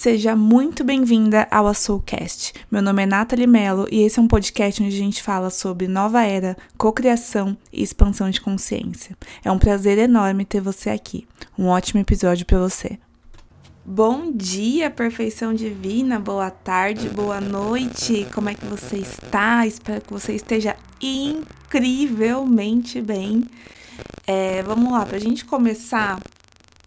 Seja muito bem-vinda ao Azulcast. Meu nome é Nathalie Mello e esse é um podcast onde a gente fala sobre nova era, cocriação e expansão de consciência. É um prazer enorme ter você aqui. Um ótimo episódio para você. Bom dia, perfeição divina, boa tarde, boa noite. Como é que você está? Espero que você esteja incrivelmente bem. É, vamos lá, pra gente começar,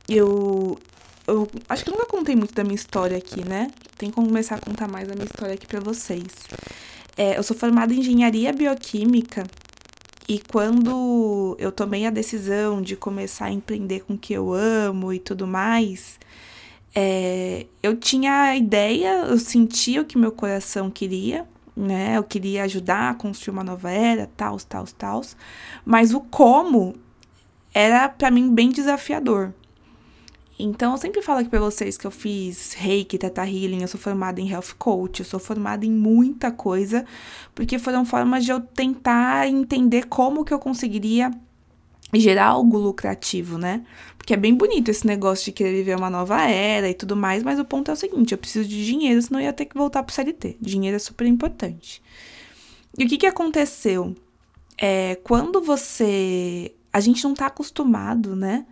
eu eu acho que eu nunca contei muito da minha história aqui, né? Tem como começar a contar mais da minha história aqui para vocês. É, eu sou formada em engenharia bioquímica e quando eu tomei a decisão de começar a empreender com o que eu amo e tudo mais, é, eu tinha a ideia, eu sentia o que meu coração queria, né? Eu queria ajudar a construir uma nova era, tal, tal, tal. Mas o como era para mim bem desafiador. Então, eu sempre falo aqui pra vocês que eu fiz reiki, teta healing, eu sou formada em health coach, eu sou formada em muita coisa, porque foram formas de eu tentar entender como que eu conseguiria gerar algo lucrativo, né? Porque é bem bonito esse negócio de querer viver uma nova era e tudo mais, mas o ponto é o seguinte: eu preciso de dinheiro, senão eu ia ter que voltar pro CLT. Dinheiro é super importante. E o que que aconteceu? É, quando você. A gente não tá acostumado, né?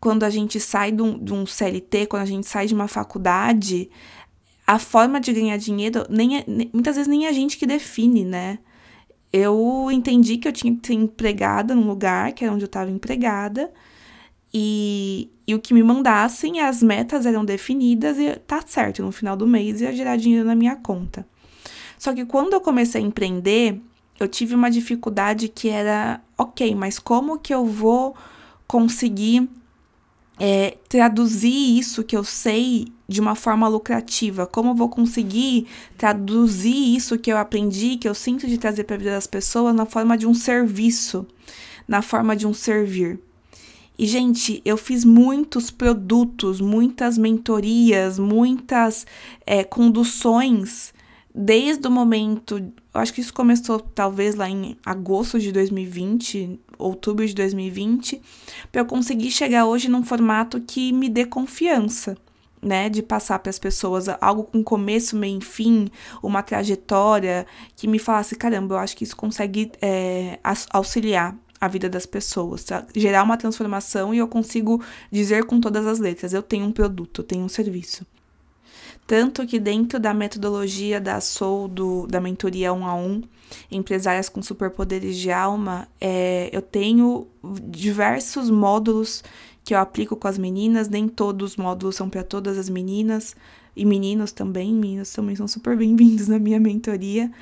Quando a gente sai de um, de um CLT, quando a gente sai de uma faculdade, a forma de ganhar dinheiro, nem, é, nem, muitas vezes nem é a gente que define, né? Eu entendi que eu tinha que ser empregada num lugar, que era onde eu estava empregada, e, e o que me mandassem, as metas eram definidas e tá certo, no final do mês ia gerar dinheiro na minha conta. Só que quando eu comecei a empreender, eu tive uma dificuldade que era, ok, mas como que eu vou conseguir é, traduzir isso que eu sei de uma forma lucrativa? Como eu vou conseguir traduzir isso que eu aprendi, que eu sinto de trazer para a vida das pessoas, na forma de um serviço, na forma de um servir? E, gente, eu fiz muitos produtos, muitas mentorias, muitas é, conduções desde o momento. Acho que isso começou talvez lá em agosto de 2020, outubro de 2020, para eu conseguir chegar hoje num formato que me dê confiança. Né, de passar para as pessoas algo com começo, meio fim, uma trajetória que me falasse: caramba, eu acho que isso consegue é, auxiliar a vida das pessoas, tá? gerar uma transformação e eu consigo dizer com todas as letras: eu tenho um produto, eu tenho um serviço. Tanto que dentro da metodologia da Soul, do, da mentoria um a um, empresárias com superpoderes de alma, é, eu tenho diversos módulos que eu aplico com as meninas, nem todos os módulos são para todas as meninas, e meninos também, meninos também são super bem-vindos na minha mentoria,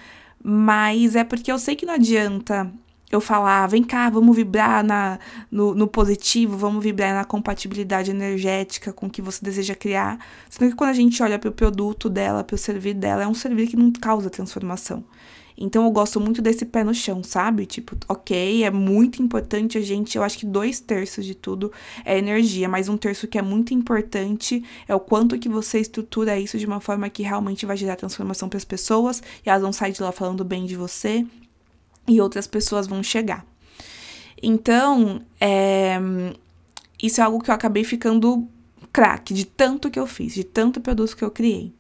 mas é porque eu sei que não adianta eu falar, vem cá, vamos vibrar na, no, no, positivo, vamos vibrar na compatibilidade energética com o que você deseja criar. Sendo que quando a gente olha para o produto dela, para o servir dela, é um servir que não causa transformação. Então eu gosto muito desse pé no chão, sabe? Tipo, ok, é muito importante a gente. Eu acho que dois terços de tudo é energia, mas um terço que é muito importante é o quanto que você estrutura isso de uma forma que realmente vai gerar transformação para as pessoas e elas vão sair de lá falando bem de você e outras pessoas vão chegar. Então, é, isso é algo que eu acabei ficando craque de tanto que eu fiz, de tanto produto que eu criei.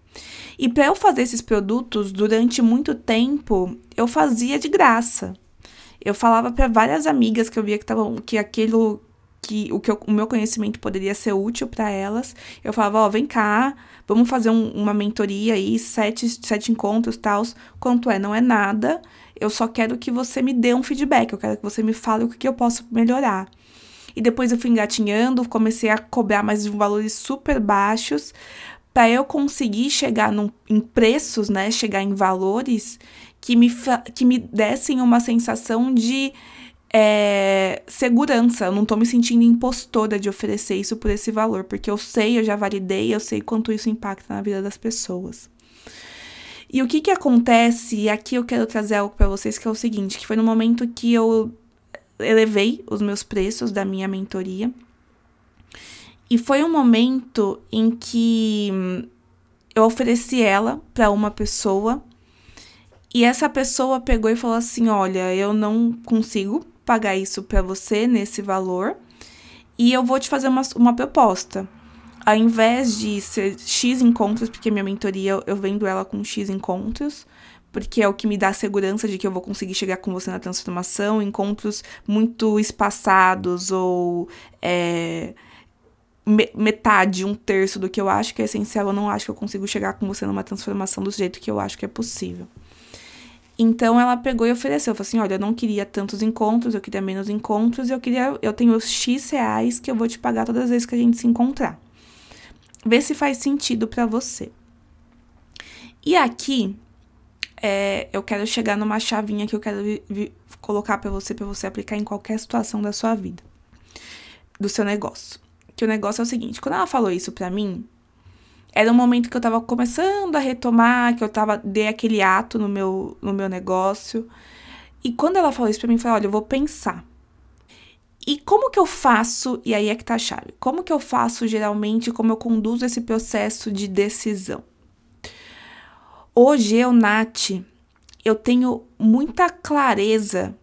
E para eu fazer esses produtos, durante muito tempo, eu fazia de graça. Eu falava para várias amigas que eu via que estavam que aquilo que o que eu, o meu conhecimento poderia ser útil para elas. Eu falava, ó, oh, vem cá, vamos fazer um, uma mentoria aí, sete, sete encontros, tals. Quanto é? Não é nada. Eu só quero que você me dê um feedback, eu quero que você me fale o que eu posso melhorar. E depois eu fui engatinhando, comecei a cobrar mais valores super baixos para eu conseguir chegar num, em preços, né, chegar em valores que me, que me dessem uma sensação de é, segurança. Eu não tô me sentindo impostora de oferecer isso por esse valor, porque eu sei, eu já validei, eu sei quanto isso impacta na vida das pessoas. E o que que acontece, e aqui eu quero trazer algo para vocês que é o seguinte, que foi no momento que eu elevei os meus preços da minha mentoria. E foi um momento em que eu ofereci ela para uma pessoa e essa pessoa pegou e falou assim: "Olha, eu não consigo pagar isso para você nesse valor e eu vou te fazer uma, uma proposta. Ao invés de ser X encontros, porque minha mentoria eu vendo ela com X encontros, porque é o que me dá segurança de que eu vou conseguir chegar com você na transformação, encontros muito espaçados ou é, metade, um terço do que eu acho que é essencial, eu não acho que eu consigo chegar com você numa transformação do jeito que eu acho que é possível. Então ela pegou e ofereceu, falou assim: "Olha, eu não queria tantos encontros, eu queria menos encontros, eu queria, eu tenho X reais que eu vou te pagar todas as vezes que a gente se encontrar. Vê se faz sentido para você." E aqui é, eu quero chegar numa chavinha que eu quero colocar para você, para você aplicar em qualquer situação da sua vida, do seu negócio. Que o negócio é o seguinte: quando ela falou isso pra mim, era um momento que eu tava começando a retomar, que eu tava, dei aquele ato no meu, no meu negócio. E quando ela falou isso pra mim, eu falei: olha, eu vou pensar. E como que eu faço, e aí é que tá a chave, como que eu faço geralmente, como eu conduzo esse processo de decisão? Hoje eu, Nath, eu tenho muita clareza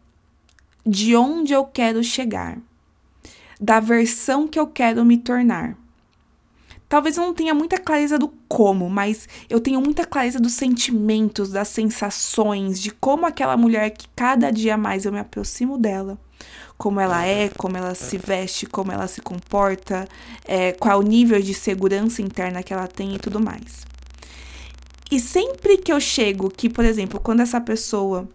de onde eu quero chegar, da versão que eu quero me tornar. Talvez eu não tenha muita clareza do como, mas eu tenho muita clareza dos sentimentos, das sensações, de como aquela mulher que cada dia mais eu me aproximo dela, como ela é, como ela se veste, como ela se comporta, é, qual o nível de segurança interna que ela tem e tudo mais. E sempre que eu chego, que, por exemplo, quando essa pessoa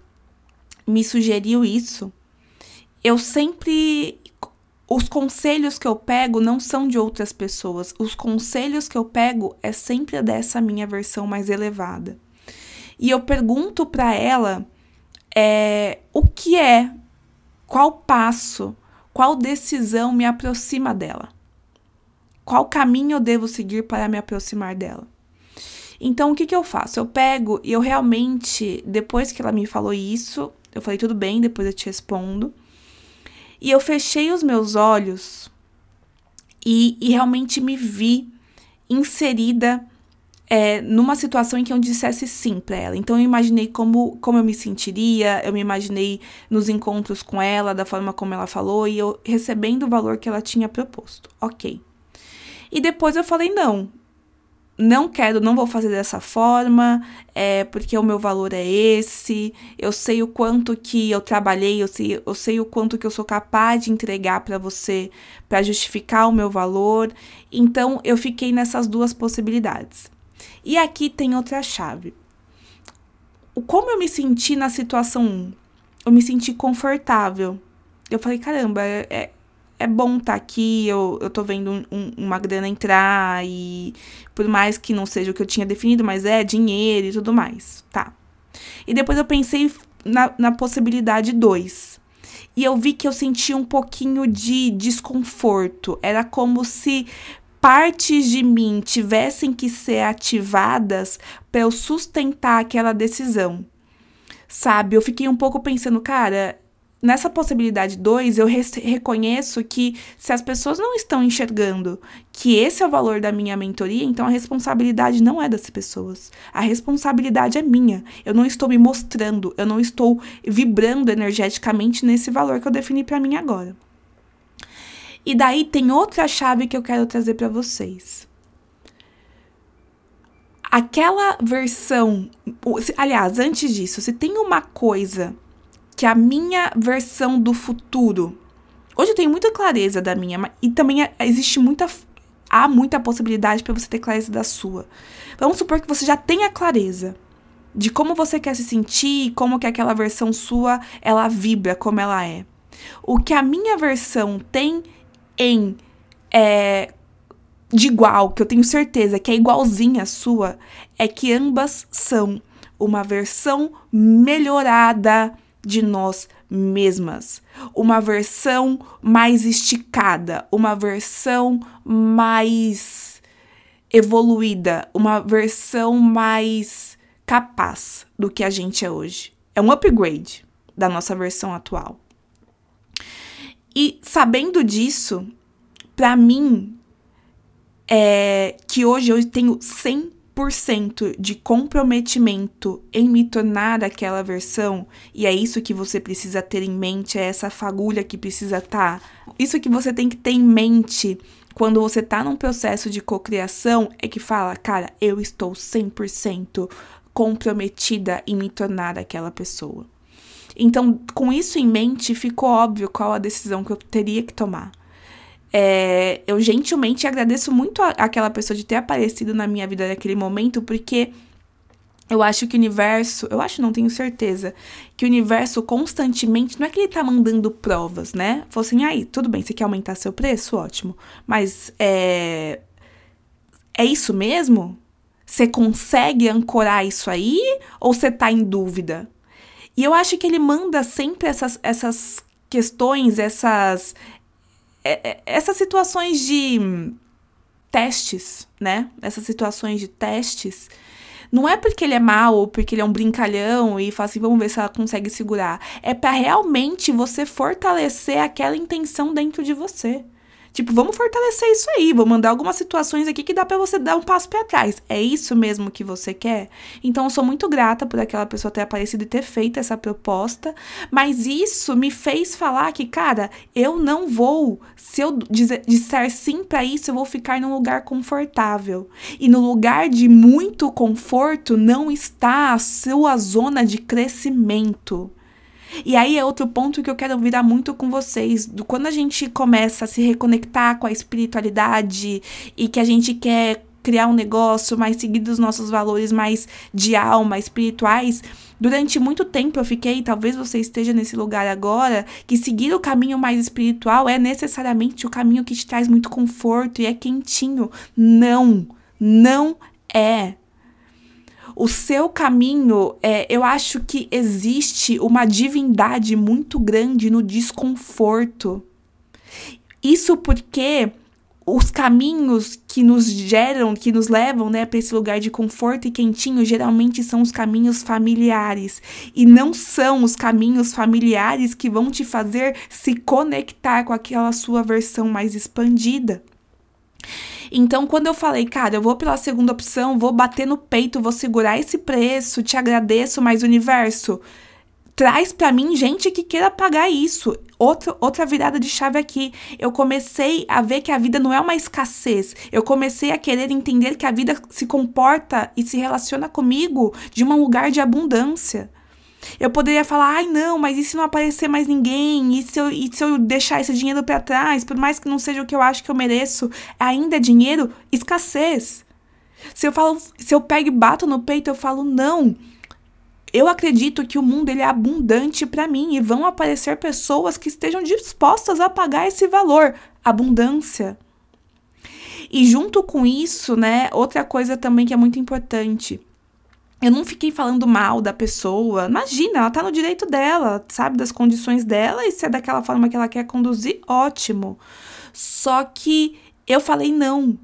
me sugeriu isso, eu sempre. Os conselhos que eu pego não são de outras pessoas. Os conselhos que eu pego é sempre dessa minha versão mais elevada. E eu pergunto para ela é, o que é, qual passo, qual decisão me aproxima dela. Qual caminho eu devo seguir para me aproximar dela? Então, o que, que eu faço? Eu pego e eu realmente, depois que ela me falou isso, eu falei, tudo bem, depois eu te respondo. E eu fechei os meus olhos e, e realmente me vi inserida é, numa situação em que eu dissesse sim para ela. Então eu imaginei como, como eu me sentiria, eu me imaginei nos encontros com ela, da forma como ela falou, e eu recebendo o valor que ela tinha proposto. Ok. E depois eu falei: não, não quero, não vou fazer dessa forma, é, porque o meu valor é esse, eu sei o quanto que eu trabalhei, eu sei, eu sei o quanto que eu sou capaz de entregar para você para justificar o meu valor. Então eu fiquei nessas duas possibilidades. E aqui tem outra chave. O como eu me senti na situação 1? Eu me senti confortável. Eu falei, caramba, é, é é bom estar tá aqui, eu, eu tô vendo um, um, uma grana entrar e por mais que não seja o que eu tinha definido, mas é dinheiro e tudo mais, tá. E depois eu pensei na, na possibilidade 2. E eu vi que eu sentia um pouquinho de desconforto. Era como se partes de mim tivessem que ser ativadas para eu sustentar aquela decisão. Sabe? Eu fiquei um pouco pensando, cara, nessa possibilidade 2, eu reconheço que se as pessoas não estão enxergando que esse é o valor da minha mentoria, então a responsabilidade não é das pessoas. A responsabilidade é minha. Eu não estou me mostrando, eu não estou vibrando energeticamente nesse valor que eu defini para mim agora. E daí tem outra chave que eu quero trazer para vocês. Aquela versão, aliás, antes disso, se tem uma coisa que a minha versão do futuro. Hoje eu tenho muita clareza da minha, e também é, existe muita há muita possibilidade para você ter clareza da sua. Vamos supor que você já tenha clareza de como você quer se sentir, como que aquela versão sua ela vibra, como ela é. O que a minha versão tem em é, de igual, que eu tenho certeza que é igualzinha à sua, é que ambas são uma versão melhorada de nós mesmas. Uma versão mais esticada, uma versão mais evoluída, uma versão mais capaz do que a gente é hoje. É um upgrade da nossa versão atual. E sabendo disso, para mim, é que hoje eu tenho 100 100% de comprometimento em me tornar aquela versão, e é isso que você precisa ter em mente, é essa fagulha que precisa estar. Tá. Isso que você tem que ter em mente quando você tá num processo de cocriação, é que fala, cara, eu estou 100% comprometida em me tornar aquela pessoa. Então, com isso em mente, ficou óbvio qual a decisão que eu teria que tomar. É, eu gentilmente agradeço muito aquela pessoa de ter aparecido na minha vida naquele momento, porque eu acho que o universo, eu acho, não tenho certeza, que o universo constantemente, não é que ele tá mandando provas, né? Falou assim, aí, tudo bem, você quer aumentar seu preço? Ótimo. Mas é. É isso mesmo? Você consegue ancorar isso aí? Ou você tá em dúvida? E eu acho que ele manda sempre essas, essas questões, essas. É, é, essas situações de testes, né? Essas situações de testes não é porque ele é mau ou porque ele é um brincalhão e fala assim, vamos ver se ela consegue segurar. É para realmente você fortalecer aquela intenção dentro de você. Tipo, vamos fortalecer isso aí, vou mandar algumas situações aqui que dá para você dar um passo para trás. É isso mesmo que você quer? Então eu sou muito grata por aquela pessoa ter aparecido e ter feito essa proposta, mas isso me fez falar que, cara, eu não vou, se eu disser sim para isso, eu vou ficar num lugar confortável. E no lugar de muito conforto não está a sua zona de crescimento. E aí é outro ponto que eu quero virar muito com vocês. Do, quando a gente começa a se reconectar com a espiritualidade e que a gente quer criar um negócio mais seguido dos nossos valores mais de alma, espirituais, durante muito tempo eu fiquei, talvez você esteja nesse lugar agora, que seguir o caminho mais espiritual é necessariamente o caminho que te traz muito conforto e é quentinho. Não, não é o seu caminho, é, eu acho que existe uma divindade muito grande no desconforto. Isso porque os caminhos que nos geram, que nos levam, né, para esse lugar de conforto e quentinho, geralmente são os caminhos familiares e não são os caminhos familiares que vão te fazer se conectar com aquela sua versão mais expandida. Então, quando eu falei, cara, eu vou pela segunda opção, vou bater no peito, vou segurar esse preço, te agradeço, mas universo, traz para mim gente que queira pagar isso. Outra, outra virada de chave aqui. Eu comecei a ver que a vida não é uma escassez. Eu comecei a querer entender que a vida se comporta e se relaciona comigo de um lugar de abundância. Eu poderia falar, ai não, mas e se não aparecer mais ninguém? E se eu, e se eu deixar esse dinheiro para trás? Por mais que não seja o que eu acho que eu mereço, ainda é dinheiro? Escassez. Se eu falo, se eu pego e bato no peito, eu falo, não. Eu acredito que o mundo ele é abundante para mim e vão aparecer pessoas que estejam dispostas a pagar esse valor. Abundância. E junto com isso, né, outra coisa também que é muito importante eu não fiquei falando mal da pessoa. Imagina, ela tá no direito dela, sabe, das condições dela, e se é daquela forma que ela quer conduzir, ótimo. Só que eu falei não.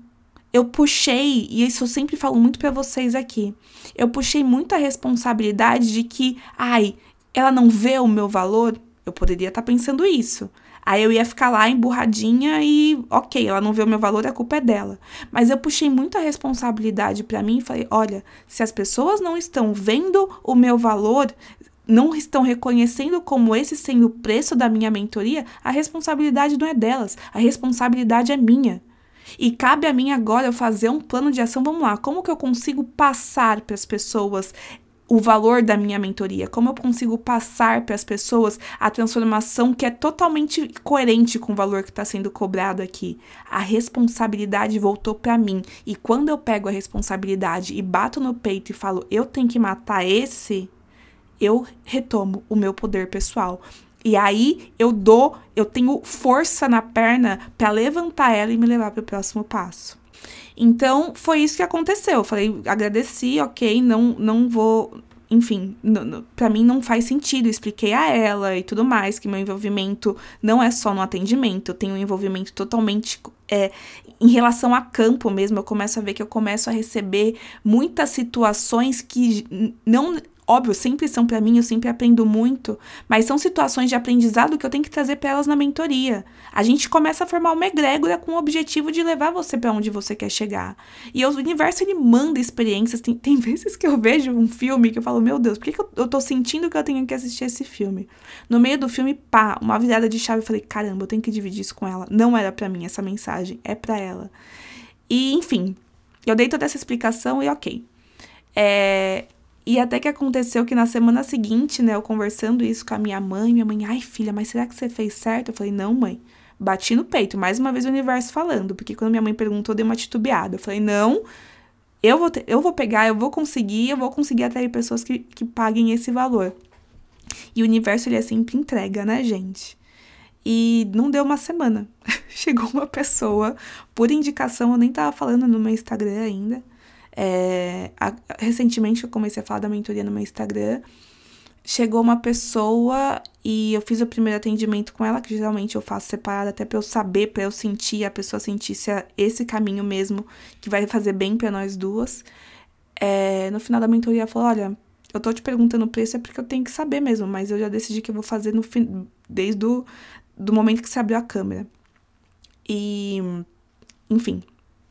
Eu puxei, e isso eu sempre falo muito para vocês aqui. Eu puxei muita responsabilidade de que, ai, ela não vê o meu valor. Eu poderia estar tá pensando isso. Aí eu ia ficar lá emburradinha e, ok, ela não vê o meu valor, a culpa é dela. Mas eu puxei muita responsabilidade para mim e falei: olha, se as pessoas não estão vendo o meu valor, não estão reconhecendo como esse sendo o preço da minha mentoria, a responsabilidade não é delas, a responsabilidade é minha. E cabe a mim agora eu fazer um plano de ação. Vamos lá, como que eu consigo passar para as pessoas o valor da minha mentoria, como eu consigo passar para as pessoas a transformação que é totalmente coerente com o valor que está sendo cobrado aqui. A responsabilidade voltou para mim e quando eu pego a responsabilidade e bato no peito e falo eu tenho que matar esse, eu retomo o meu poder pessoal. E aí eu dou, eu tenho força na perna para levantar ela e me levar para o próximo passo. Então, foi isso que aconteceu. Eu falei, agradeci, ok, não, não vou. Enfim, para mim não faz sentido. expliquei a ela e tudo mais que meu envolvimento não é só no atendimento, eu tenho um envolvimento totalmente é, em relação a campo mesmo. Eu começo a ver que eu começo a receber muitas situações que não óbvio, sempre são para mim, eu sempre aprendo muito, mas são situações de aprendizado que eu tenho que trazer para elas na mentoria. A gente começa a formar uma egrégora com o objetivo de levar você para onde você quer chegar. E o universo ele manda experiências. Tem, tem vezes que eu vejo um filme que eu falo, meu Deus, por que, que eu, eu tô sentindo que eu tenho que assistir esse filme? No meio do filme, pá, uma virada de chave, eu falei, caramba, eu tenho que dividir isso com ela. Não era para mim essa mensagem, é para ela. E, enfim, eu dei toda essa explicação e ok. É, e até que aconteceu que na semana seguinte, né, eu conversando isso com a minha mãe, minha mãe, ai filha, mas será que você fez certo? Eu falei, não, mãe. Bati no peito, mais uma vez o universo falando, porque quando minha mãe perguntou, eu dei uma titubeada. Eu falei, não, eu vou, eu vou pegar, eu vou conseguir, eu vou conseguir atrair pessoas que, que paguem esse valor. E o universo, ele é sempre entrega, né, gente? E não deu uma semana. Chegou uma pessoa, por indicação, eu nem tava falando no meu Instagram ainda é, a, recentemente eu comecei a falar da mentoria no meu Instagram. Chegou uma pessoa e eu fiz o primeiro atendimento com ela, que geralmente eu faço separado até para eu saber, para eu sentir, a pessoa sentir se é esse caminho mesmo que vai fazer bem para nós duas. É, no final da mentoria ela falou: Olha, eu tô te perguntando o preço é porque eu tenho que saber mesmo, mas eu já decidi que eu vou fazer no fim, desde o do momento que você abriu a câmera. E, enfim,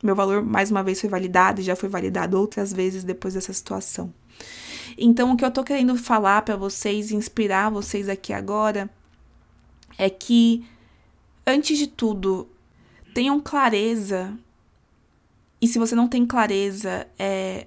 meu valor, mais uma vez, foi validado e já foi validado outras vezes depois dessa situação. Então, o que eu tô querendo falar para vocês, inspirar vocês aqui agora, é que, antes de tudo, tenham clareza. E se você não tem clareza, é,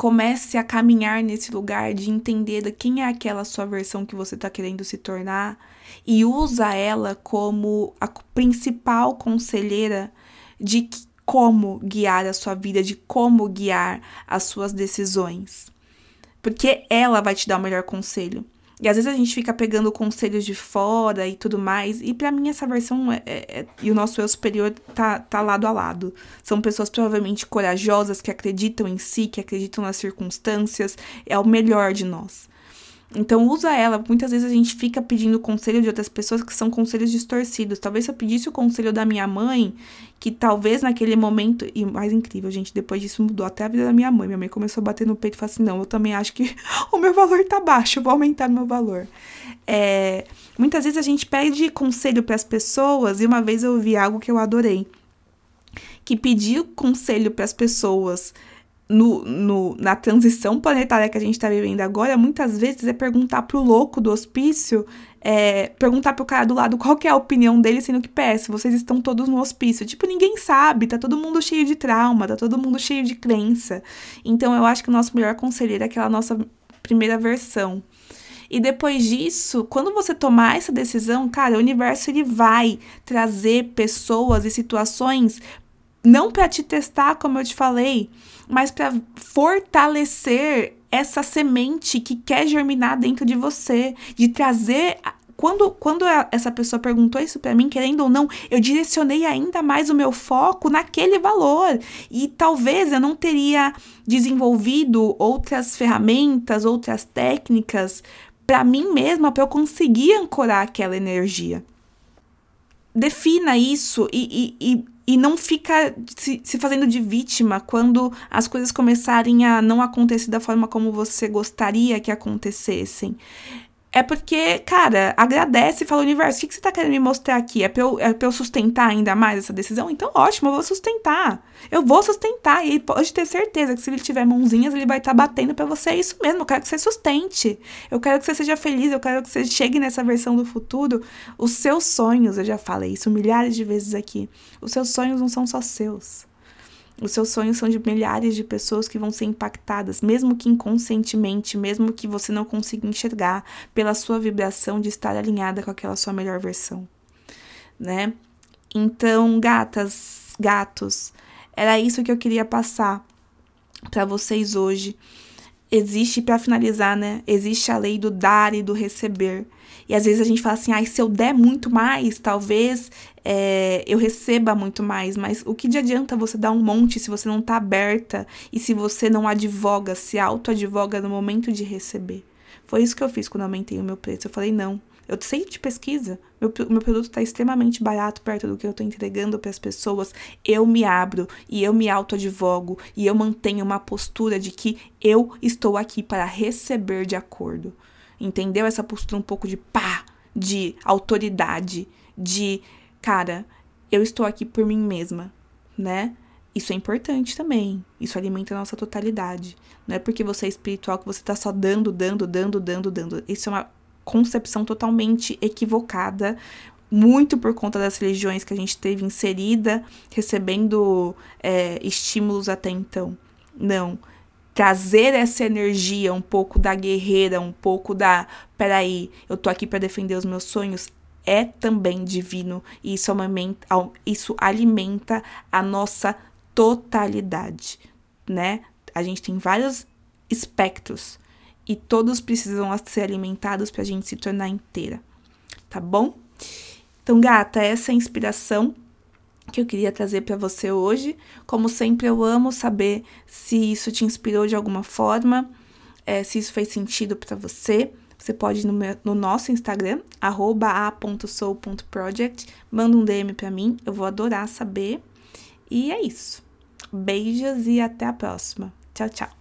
comece a caminhar nesse lugar de entender quem é aquela sua versão que você está querendo se tornar e usa ela como a principal conselheira de como guiar a sua vida, de como guiar as suas decisões. Porque ela vai te dar o melhor conselho. E às vezes a gente fica pegando conselhos de fora e tudo mais. E para mim essa versão é, é, é, e o nosso eu superior tá, tá lado a lado. São pessoas provavelmente corajosas, que acreditam em si, que acreditam nas circunstâncias. É o melhor de nós. Então usa ela. Muitas vezes a gente fica pedindo conselho de outras pessoas que são conselhos distorcidos. Talvez se eu pedisse o conselho da minha mãe, que talvez naquele momento. E mais incrível, gente, depois disso mudou até a vida da minha mãe. Minha mãe começou a bater no peito e falou assim: não, eu também acho que o meu valor tá baixo, eu vou aumentar meu valor. É, muitas vezes a gente pede conselho para as pessoas, e uma vez eu ouvi algo que eu adorei. Que pedir conselho para as pessoas no, no, na transição planetária que a gente está vivendo agora, muitas vezes é perguntar pro louco do hospício, é, perguntar pro cara do lado qual é a opinião dele, sendo que, PS, vocês estão todos no hospício. Tipo, ninguém sabe, tá todo mundo cheio de trauma, tá todo mundo cheio de crença. Então, eu acho que o nosso melhor conselheiro é aquela nossa primeira versão. E depois disso, quando você tomar essa decisão, cara, o universo ele vai trazer pessoas e situações não para te testar, como eu te falei, mas para fortalecer essa semente que quer germinar dentro de você, de trazer quando, quando essa pessoa perguntou isso para mim, querendo ou não, eu direcionei ainda mais o meu foco naquele valor. E talvez eu não teria desenvolvido outras ferramentas, outras técnicas para mim mesma, para eu conseguir ancorar aquela energia. Defina isso e, e, e e não fica se, se, fazendo de vítima quando as coisas começarem a não acontecer da forma como você gostaria que acontecessem. É porque, cara, agradece e fala, universo, o que, que você tá querendo me mostrar aqui? É pra, eu, é pra eu sustentar ainda mais essa decisão? Então, ótimo, eu vou sustentar. Eu vou sustentar. E pode ter certeza que se ele tiver mãozinhas, ele vai estar tá batendo para você. É isso mesmo, eu quero que você sustente. Eu quero que você seja feliz, eu quero que você chegue nessa versão do futuro. Os seus sonhos, eu já falei isso milhares de vezes aqui. Os seus sonhos não são só seus. Os seus sonhos são de milhares de pessoas que vão ser impactadas, mesmo que inconscientemente, mesmo que você não consiga enxergar, pela sua vibração de estar alinhada com aquela sua melhor versão, né? Então, gatas, gatos, era isso que eu queria passar para vocês hoje. Existe, para finalizar, né? Existe a lei do dar e do receber. E às vezes a gente fala assim, ai, se eu der muito mais, talvez é, eu receba muito mais. Mas o que de adianta você dar um monte se você não tá aberta e se você não advoga, se auto-advoga no momento de receber? Foi isso que eu fiz quando aumentei o meu preço. Eu falei, não, Eu sei de pesquisa. Meu, meu produto está extremamente barato perto do que eu estou entregando para as pessoas. Eu me abro e eu me autoadvogo e eu mantenho uma postura de que eu estou aqui para receber de acordo. Entendeu? Essa postura um pouco de pá, de autoridade, de cara, eu estou aqui por mim mesma, né? Isso é importante também. Isso alimenta a nossa totalidade. Não é porque você é espiritual que você está só dando, dando, dando, dando, dando. Isso é uma concepção totalmente equivocada, muito por conta das religiões que a gente teve inserida, recebendo é, estímulos até então. Não. Trazer essa energia, um pouco da guerreira, um pouco da. Peraí, eu tô aqui para defender os meus sonhos, é também divino e isso alimenta, isso alimenta a nossa totalidade, né? A gente tem vários espectros e todos precisam ser alimentados para a gente se tornar inteira, tá bom? Então, gata, essa é a inspiração que eu queria trazer para você hoje. Como sempre, eu amo saber se isso te inspirou de alguma forma, é, se isso fez sentido para você. Você pode ir no, meu, no nosso Instagram, a.soul.project, manda um DM para mim, eu vou adorar saber. E é isso. Beijos e até a próxima. Tchau, tchau.